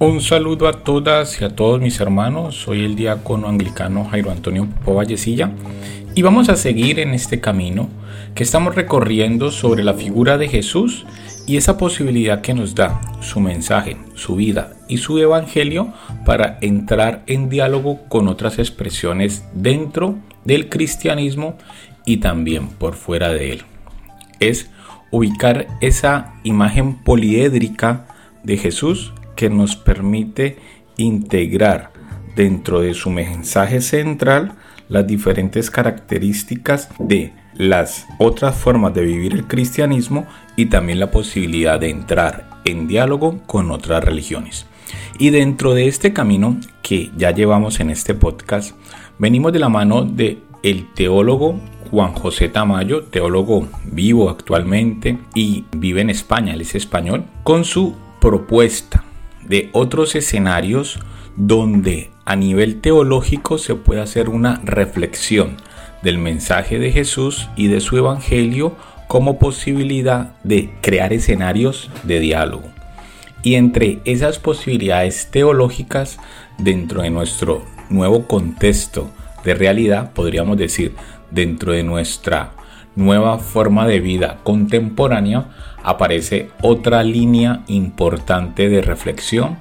Un saludo a todas y a todos mis hermanos. Soy el diácono anglicano Jairo Antonio Popo Vallecilla y vamos a seguir en este camino que estamos recorriendo sobre la figura de Jesús y esa posibilidad que nos da su mensaje, su vida y su evangelio para entrar en diálogo con otras expresiones dentro del cristianismo y también por fuera de él. Es ubicar esa imagen poliédrica de Jesús que nos permite integrar dentro de su mensaje central las diferentes características de las otras formas de vivir el cristianismo y también la posibilidad de entrar en diálogo con otras religiones. Y dentro de este camino que ya llevamos en este podcast, venimos de la mano de el teólogo Juan José Tamayo, teólogo vivo actualmente y vive en España, él es español, con su propuesta de otros escenarios donde a nivel teológico se puede hacer una reflexión del mensaje de Jesús y de su evangelio como posibilidad de crear escenarios de diálogo. Y entre esas posibilidades teológicas, dentro de nuestro nuevo contexto de realidad, podríamos decir, dentro de nuestra nueva forma de vida contemporánea, aparece otra línea importante de reflexión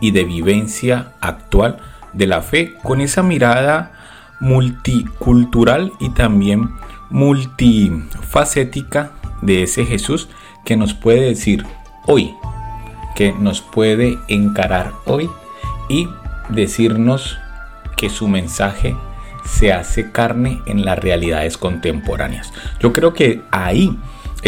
y de vivencia actual de la fe con esa mirada multicultural y también multifacética de ese Jesús que nos puede decir hoy, que nos puede encarar hoy y decirnos que su mensaje se hace carne en las realidades contemporáneas. Yo creo que ahí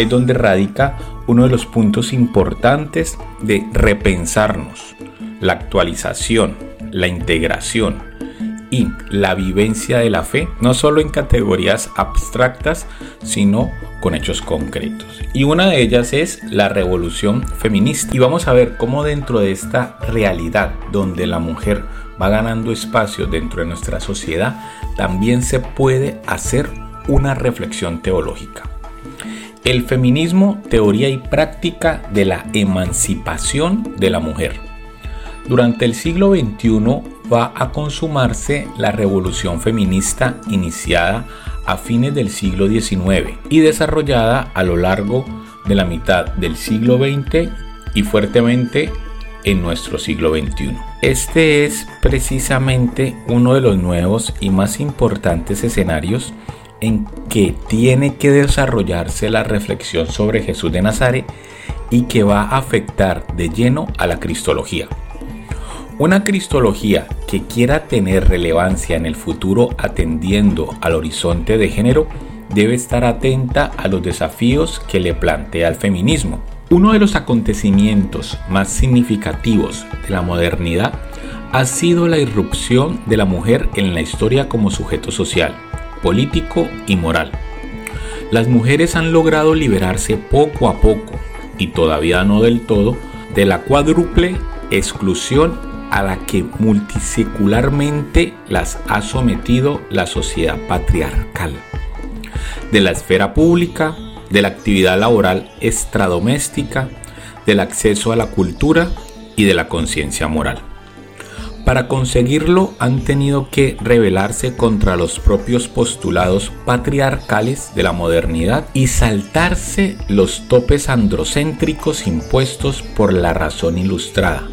es donde radica uno de los puntos importantes de repensarnos la actualización, la integración y la vivencia de la fe, no solo en categorías abstractas, sino con hechos concretos. Y una de ellas es la revolución feminista. Y vamos a ver cómo dentro de esta realidad donde la mujer va ganando espacio dentro de nuestra sociedad, también se puede hacer una reflexión teológica. El feminismo, teoría y práctica de la emancipación de la mujer. Durante el siglo XXI va a consumarse la revolución feminista iniciada a fines del siglo XIX y desarrollada a lo largo de la mitad del siglo XX y fuertemente en nuestro siglo XXI. Este es precisamente uno de los nuevos y más importantes escenarios en que tiene que desarrollarse la reflexión sobre Jesús de Nazaret y que va a afectar de lleno a la cristología. Una cristología que quiera tener relevancia en el futuro atendiendo al horizonte de género debe estar atenta a los desafíos que le plantea el feminismo. Uno de los acontecimientos más significativos de la modernidad ha sido la irrupción de la mujer en la historia como sujeto social, político y moral. Las mujeres han logrado liberarse poco a poco, y todavía no del todo, de la cuádruple exclusión a la que multisecularmente las ha sometido la sociedad patriarcal. De la esfera pública, de la actividad laboral extradoméstica, del acceso a la cultura y de la conciencia moral. Para conseguirlo han tenido que rebelarse contra los propios postulados patriarcales de la modernidad y saltarse los topes androcéntricos impuestos por la razón ilustrada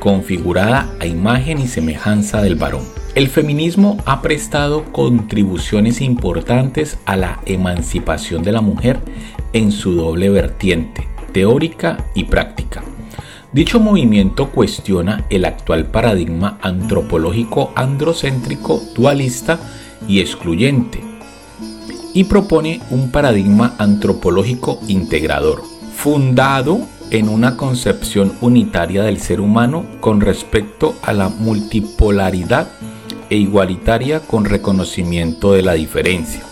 configurada a imagen y semejanza del varón. El feminismo ha prestado contribuciones importantes a la emancipación de la mujer en su doble vertiente, teórica y práctica. Dicho movimiento cuestiona el actual paradigma antropológico androcéntrico, dualista y excluyente, y propone un paradigma antropológico integrador, fundado en una concepción unitaria del ser humano con respecto a la multipolaridad e igualitaria con reconocimiento de la diferencia.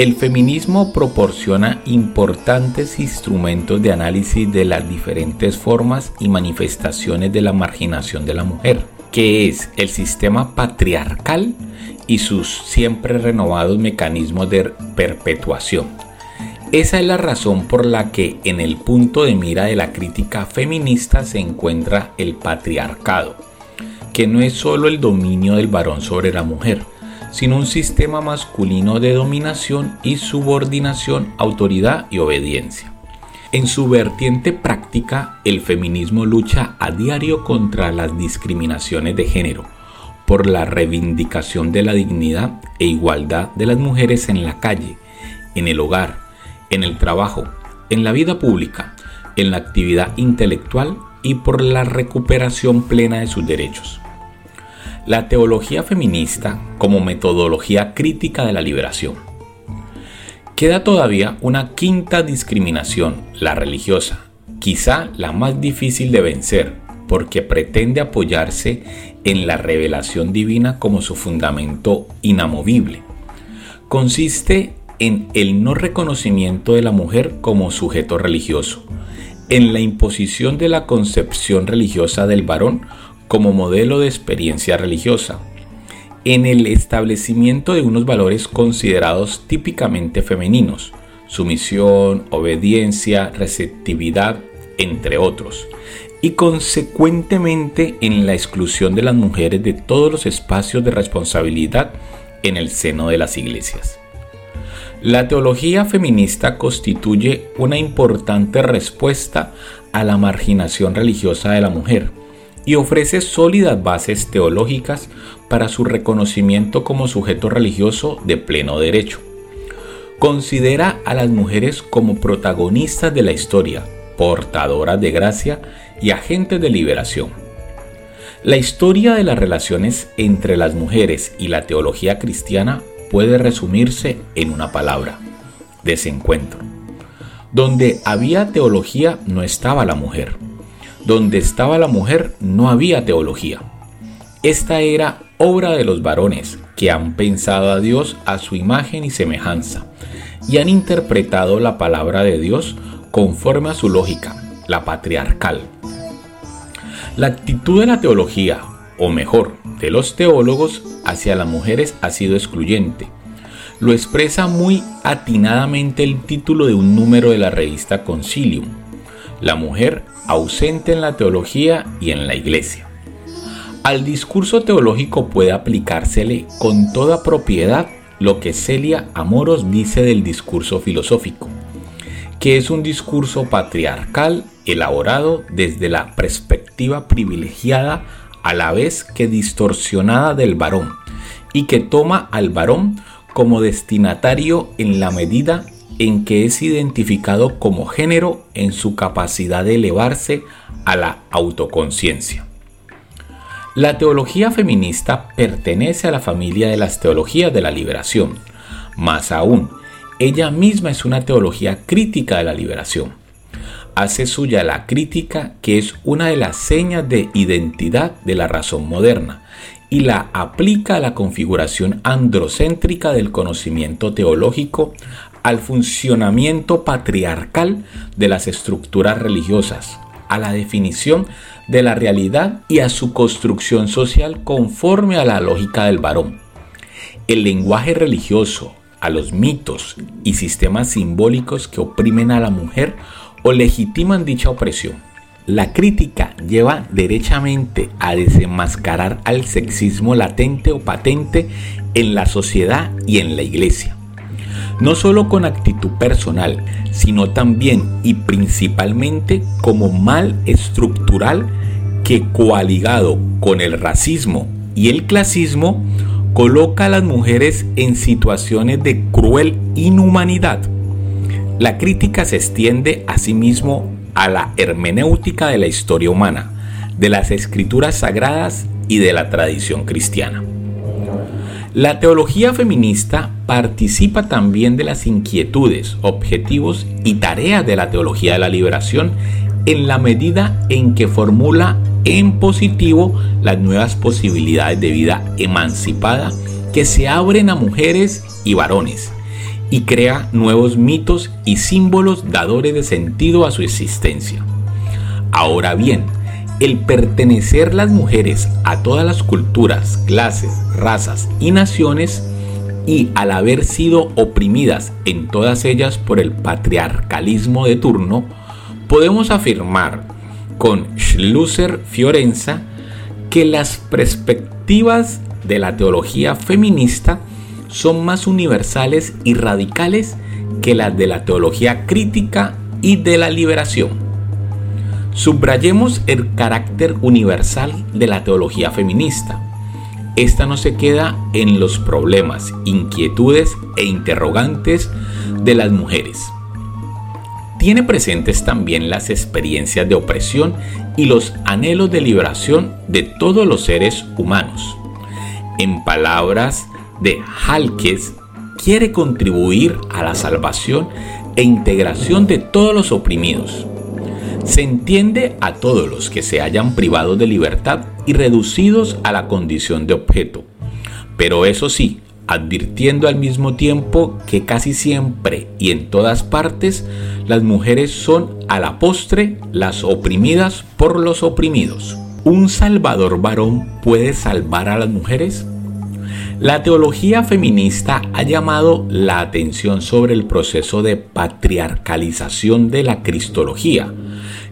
El feminismo proporciona importantes instrumentos de análisis de las diferentes formas y manifestaciones de la marginación de la mujer, que es el sistema patriarcal y sus siempre renovados mecanismos de perpetuación. Esa es la razón por la que en el punto de mira de la crítica feminista se encuentra el patriarcado, que no es solo el dominio del varón sobre la mujer, sino un sistema masculino de dominación y subordinación, autoridad y obediencia. En su vertiente práctica, el feminismo lucha a diario contra las discriminaciones de género, por la reivindicación de la dignidad e igualdad de las mujeres en la calle, en el hogar, en el trabajo, en la vida pública, en la actividad intelectual y por la recuperación plena de sus derechos. La teología feminista como metodología crítica de la liberación. Queda todavía una quinta discriminación, la religiosa, quizá la más difícil de vencer, porque pretende apoyarse en la revelación divina como su fundamento inamovible. Consiste en el no reconocimiento de la mujer como sujeto religioso, en la imposición de la concepción religiosa del varón como modelo de experiencia religiosa, en el establecimiento de unos valores considerados típicamente femeninos, sumisión, obediencia, receptividad, entre otros, y consecuentemente en la exclusión de las mujeres de todos los espacios de responsabilidad en el seno de las iglesias. La teología feminista constituye una importante respuesta a la marginación religiosa de la mujer y ofrece sólidas bases teológicas para su reconocimiento como sujeto religioso de pleno derecho. Considera a las mujeres como protagonistas de la historia, portadoras de gracia y agentes de liberación. La historia de las relaciones entre las mujeres y la teología cristiana puede resumirse en una palabra, desencuentro. Donde había teología no estaba la mujer. Donde estaba la mujer no había teología. Esta era obra de los varones que han pensado a Dios a su imagen y semejanza y han interpretado la palabra de Dios conforme a su lógica, la patriarcal. La actitud de la teología, o mejor, de los teólogos hacia las mujeres ha sido excluyente. Lo expresa muy atinadamente el título de un número de la revista Concilium, La mujer ausente en la teología y en la iglesia. Al discurso teológico puede aplicársele con toda propiedad lo que Celia Amoros dice del discurso filosófico, que es un discurso patriarcal elaborado desde la perspectiva privilegiada a la vez que distorsionada del varón y que toma al varón como destinatario en la medida en que es identificado como género en su capacidad de elevarse a la autoconciencia. La teología feminista pertenece a la familia de las teologías de la liberación. Más aún, ella misma es una teología crítica de la liberación hace suya la crítica que es una de las señas de identidad de la razón moderna y la aplica a la configuración androcéntrica del conocimiento teológico al funcionamiento patriarcal de las estructuras religiosas, a la definición de la realidad y a su construcción social conforme a la lógica del varón. El lenguaje religioso, a los mitos y sistemas simbólicos que oprimen a la mujer o legitiman dicha opresión. La crítica lleva derechamente a desenmascarar al sexismo latente o patente en la sociedad y en la iglesia. No solo con actitud personal, sino también y principalmente como mal estructural que coaligado con el racismo y el clasismo coloca a las mujeres en situaciones de cruel inhumanidad la crítica se extiende asimismo a la hermenéutica de la historia humana, de las escrituras sagradas y de la tradición cristiana. La teología feminista participa también de las inquietudes, objetivos y tareas de la teología de la liberación en la medida en que formula en positivo las nuevas posibilidades de vida emancipada que se abren a mujeres y varones y crea nuevos mitos y símbolos dadores de sentido a su existencia. Ahora bien, el pertenecer las mujeres a todas las culturas, clases, razas y naciones y al haber sido oprimidas en todas ellas por el patriarcalismo de turno, podemos afirmar con Schlusser Fiorenza que las perspectivas de la teología feminista son más universales y radicales que las de la teología crítica y de la liberación. Subrayemos el carácter universal de la teología feminista. Esta no se queda en los problemas, inquietudes e interrogantes de las mujeres. Tiene presentes también las experiencias de opresión y los anhelos de liberación de todos los seres humanos. En palabras de Halkes, quiere contribuir a la salvación e integración de todos los oprimidos. Se entiende a todos los que se hayan privado de libertad y reducidos a la condición de objeto. Pero eso sí, advirtiendo al mismo tiempo que casi siempre y en todas partes las mujeres son a la postre las oprimidas por los oprimidos. ¿Un salvador varón puede salvar a las mujeres? La teología feminista ha llamado la atención sobre el proceso de patriarcalización de la cristología,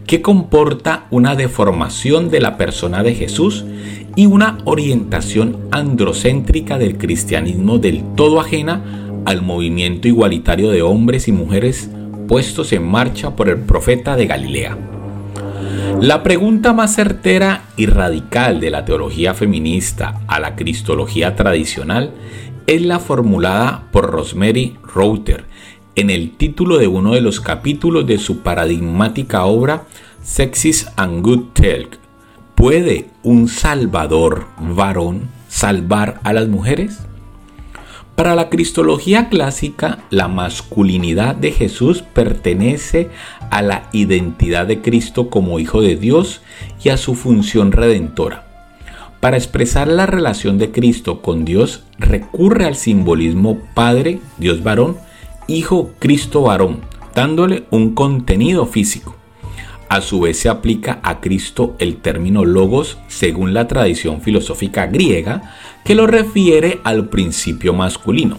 que comporta una deformación de la persona de Jesús y una orientación androcéntrica del cristianismo del todo ajena al movimiento igualitario de hombres y mujeres puestos en marcha por el profeta de Galilea. La pregunta más certera y radical de la teología feminista a la cristología tradicional es la formulada por Rosemary Router en el título de uno de los capítulos de su paradigmática obra Sexis and Good Talk. ¿Puede un salvador varón salvar a las mujeres? Para la cristología clásica, la masculinidad de Jesús pertenece a la identidad de Cristo como Hijo de Dios y a su función redentora. Para expresar la relación de Cristo con Dios, recurre al simbolismo Padre, Dios varón, Hijo, Cristo varón, dándole un contenido físico. A su vez se aplica a Cristo el término logos según la tradición filosófica griega que lo refiere al principio masculino.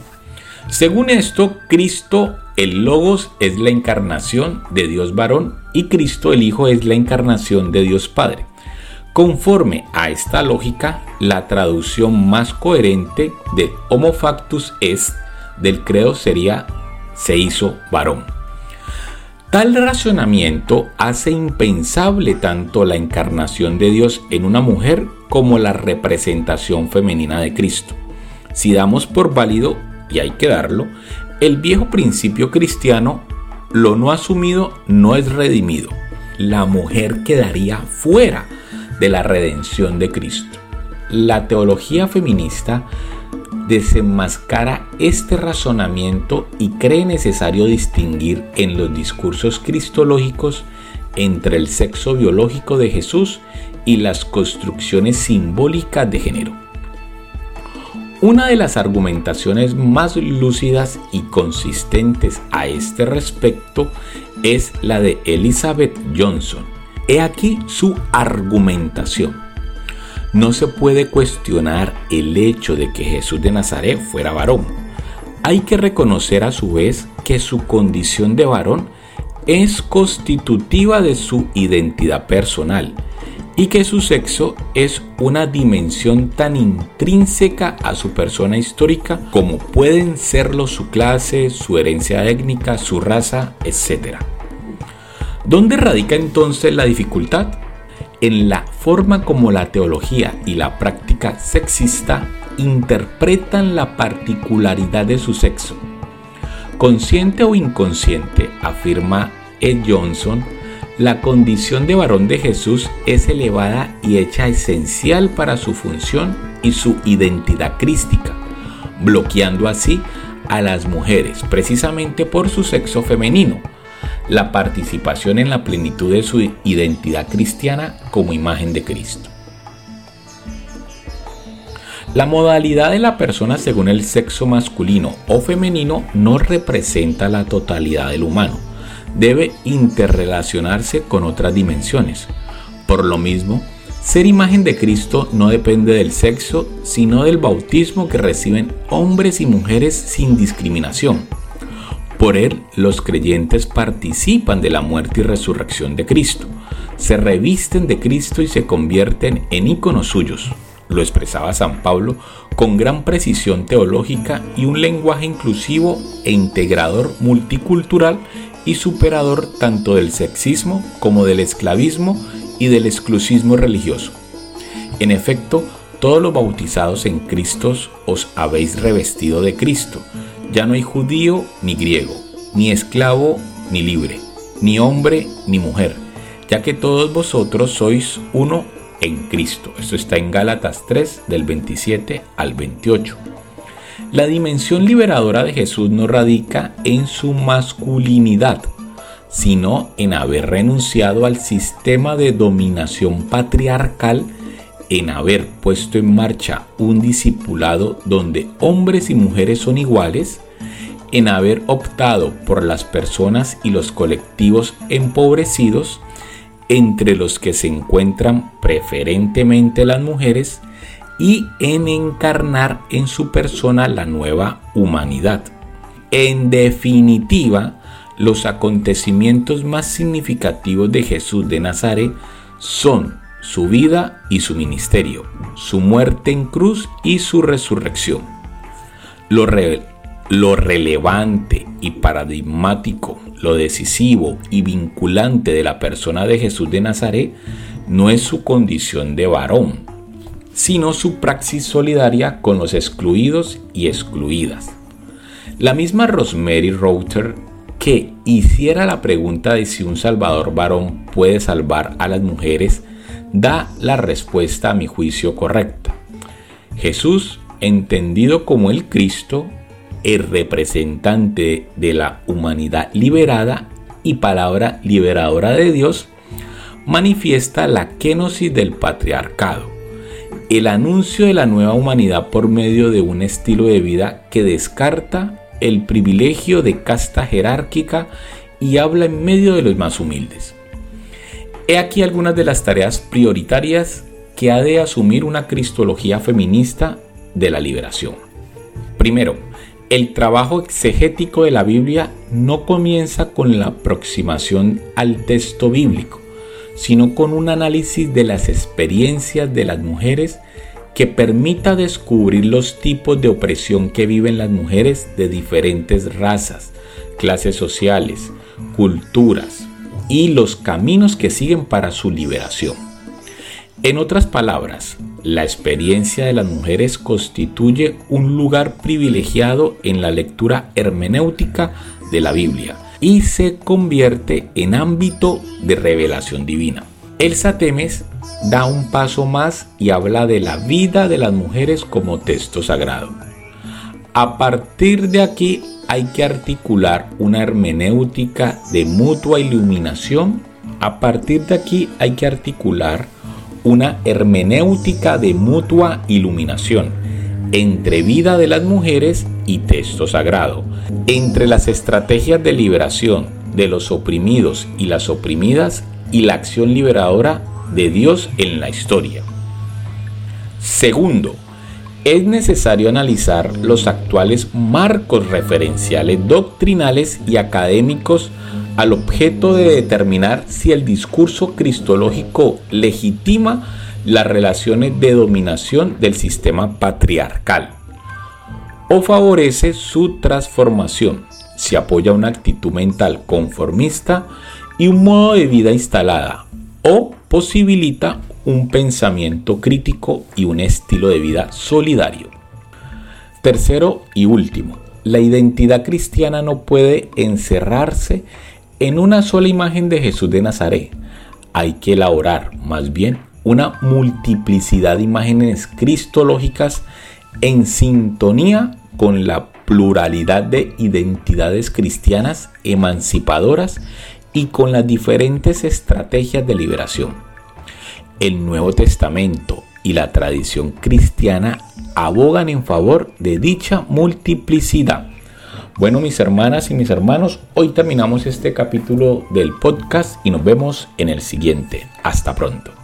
Según esto, Cristo el logos es la encarnación de Dios varón y Cristo el Hijo es la encarnación de Dios Padre. Conforme a esta lógica, la traducción más coherente de Homo factus est del credo sería se hizo varón. Tal razonamiento hace impensable tanto la encarnación de Dios en una mujer como la representación femenina de Cristo. Si damos por válido, y hay que darlo, el viejo principio cristiano, lo no asumido no es redimido. La mujer quedaría fuera de la redención de Cristo. La teología feminista desenmascara este razonamiento y cree necesario distinguir en los discursos cristológicos entre el sexo biológico de Jesús y las construcciones simbólicas de género. Una de las argumentaciones más lúcidas y consistentes a este respecto es la de Elizabeth Johnson. He aquí su argumentación no se puede cuestionar el hecho de que Jesús de Nazaret fuera varón. Hay que reconocer a su vez que su condición de varón es constitutiva de su identidad personal y que su sexo es una dimensión tan intrínseca a su persona histórica como pueden serlo su clase, su herencia étnica, su raza, etc. ¿Dónde radica entonces la dificultad? En la forma como la teología y la práctica sexista interpretan la particularidad de su sexo. Consciente o inconsciente, afirma Ed Johnson, la condición de varón de Jesús es elevada y hecha esencial para su función y su identidad crística, bloqueando así a las mujeres precisamente por su sexo femenino, la participación en la plenitud de su identidad cristiana como imagen de Cristo. La modalidad de la persona según el sexo masculino o femenino no representa la totalidad del humano. Debe interrelacionarse con otras dimensiones. Por lo mismo, Ser imagen de Cristo no depende del sexo, sino del bautismo que reciben hombres y mujeres sin discriminación. Por él, los creyentes participan de la muerte y resurrección de Cristo, se revisten de Cristo y se convierten en íconos suyos. Lo expresaba San Pablo con gran precisión teológica y un lenguaje inclusivo e integrador multicultural y superador tanto del sexismo como del esclavismo y del exclusismo religioso. En efecto, todos los bautizados en Cristo os habéis revestido de Cristo. Ya no hay judío ni griego, ni esclavo ni libre, ni hombre ni mujer, ya que todos vosotros sois uno en Cristo. Esto está en Gálatas 3 del 27 al 28. La dimensión liberadora de Jesús no radica en su masculinidad, sino en haber renunciado al sistema de dominación patriarcal, en haber puesto en marcha un discipulado donde hombres y mujeres son iguales, en haber optado por las personas y los colectivos empobrecidos, entre los que se encuentran preferentemente las mujeres, y en encarnar en su persona la nueva humanidad. En definitiva, los acontecimientos más significativos de Jesús de Nazaret son su vida y su ministerio, su muerte en cruz y su resurrección. Lo, lo relevante y paradigmático, lo decisivo y vinculante de la persona de Jesús de Nazaret no es su condición de varón, sino su praxis solidaria con los excluidos y excluidas. La misma Rosemary Router que hiciera la pregunta de si un salvador varón puede salvar a las mujeres, da la respuesta a mi juicio correcta. Jesús, entendido como el Cristo, el representante de la humanidad liberada y palabra liberadora de Dios, manifiesta la kenosis del patriarcado, el anuncio de la nueva humanidad por medio de un estilo de vida que descarta el privilegio de casta jerárquica y habla en medio de los más humildes. He aquí algunas de las tareas prioritarias que ha de asumir una cristología feminista de la liberación. Primero, el trabajo exegético de la Biblia no comienza con la aproximación al texto bíblico, sino con un análisis de las experiencias de las mujeres que permita descubrir los tipos de opresión que viven las mujeres de diferentes razas, clases sociales, culturas y los caminos que siguen para su liberación. En otras palabras, la experiencia de las mujeres constituye un lugar privilegiado en la lectura hermenéutica de la Biblia y se convierte en ámbito de revelación divina. Elsa Temes da un paso más y habla de la vida de las mujeres como texto sagrado. A partir de aquí hay que articular una hermenéutica de mutua iluminación. A partir de aquí hay que articular una hermenéutica de mutua iluminación entre vida de las mujeres y texto sagrado, entre las estrategias de liberación de los oprimidos y las oprimidas y la acción liberadora de Dios en la historia. Segundo, es necesario analizar los actuales marcos referenciales doctrinales y académicos al objeto de determinar si el discurso cristológico legitima las relaciones de dominación del sistema patriarcal o favorece su transformación, si apoya una actitud mental conformista y un modo de vida instalada o posibilita un pensamiento crítico y un estilo de vida solidario. Tercero y último, la identidad cristiana no puede encerrarse en una sola imagen de Jesús de Nazaret. Hay que elaborar más bien una multiplicidad de imágenes cristológicas en sintonía con la pluralidad de identidades cristianas emancipadoras y con las diferentes estrategias de liberación. El Nuevo Testamento y la tradición cristiana abogan en favor de dicha multiplicidad. Bueno, mis hermanas y mis hermanos, hoy terminamos este capítulo del podcast y nos vemos en el siguiente. Hasta pronto.